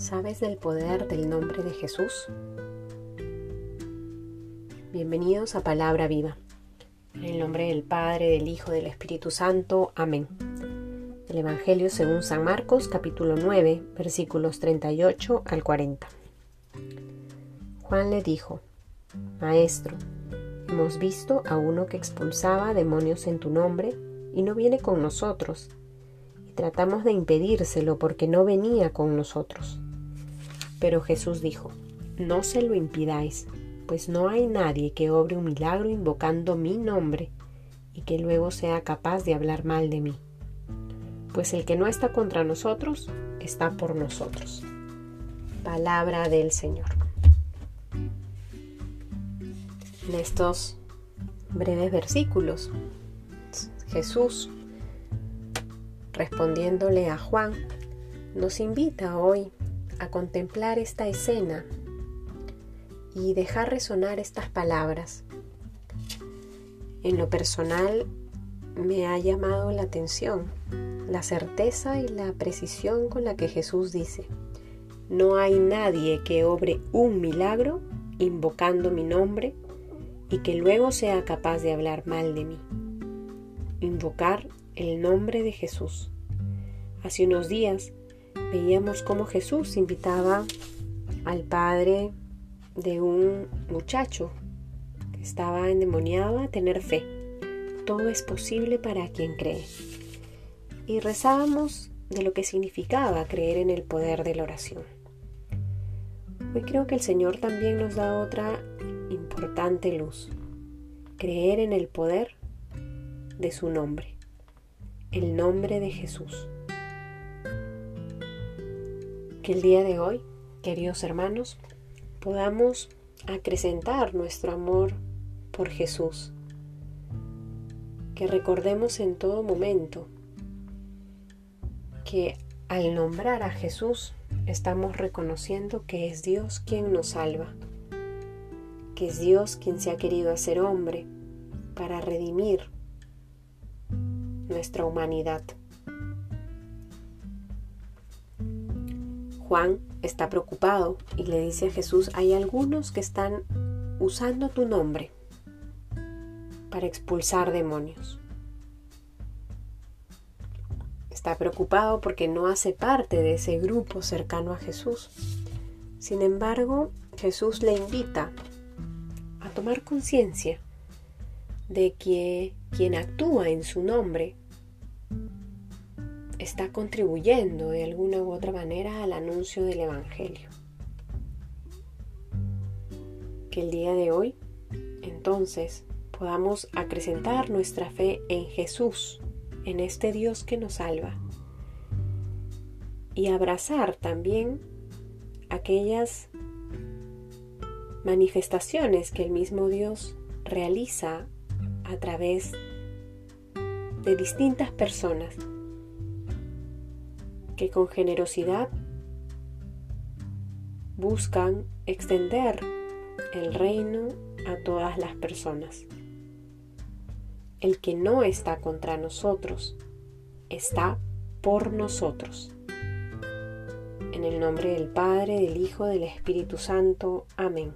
¿Sabes del poder del nombre de Jesús? Bienvenidos a Palabra Viva. En el nombre del Padre, del Hijo, del Espíritu Santo. Amén. El Evangelio según San Marcos, capítulo 9, versículos 38 al 40. Juan le dijo, Maestro, hemos visto a uno que expulsaba demonios en tu nombre y no viene con nosotros. Y tratamos de impedírselo porque no venía con nosotros. Pero Jesús dijo, no se lo impidáis, pues no hay nadie que obre un milagro invocando mi nombre y que luego sea capaz de hablar mal de mí. Pues el que no está contra nosotros, está por nosotros. Palabra del Señor. En estos breves versículos, Jesús, respondiéndole a Juan, nos invita hoy a contemplar esta escena y dejar resonar estas palabras. En lo personal me ha llamado la atención la certeza y la precisión con la que Jesús dice, no hay nadie que obre un milagro invocando mi nombre y que luego sea capaz de hablar mal de mí. Invocar el nombre de Jesús. Hace unos días veíamos cómo Jesús invitaba al padre de un muchacho que estaba endemoniado a tener fe. Todo es posible para quien cree. Y rezábamos de lo que significaba creer en el poder de la oración. Hoy creo que el Señor también nos da otra importante luz. Creer en el poder de su nombre, el nombre de Jesús el día de hoy, queridos hermanos, podamos acrecentar nuestro amor por Jesús. Que recordemos en todo momento que al nombrar a Jesús estamos reconociendo que es Dios quien nos salva, que es Dios quien se ha querido hacer hombre para redimir nuestra humanidad. Juan está preocupado y le dice a Jesús, hay algunos que están usando tu nombre para expulsar demonios. Está preocupado porque no hace parte de ese grupo cercano a Jesús. Sin embargo, Jesús le invita a tomar conciencia de que quien actúa en su nombre está contribuyendo de alguna u otra manera al anuncio del Evangelio. Que el día de hoy, entonces, podamos acrecentar nuestra fe en Jesús, en este Dios que nos salva, y abrazar también aquellas manifestaciones que el mismo Dios realiza a través de distintas personas que con generosidad buscan extender el reino a todas las personas. El que no está contra nosotros, está por nosotros. En el nombre del Padre, del Hijo, del Espíritu Santo. Amén.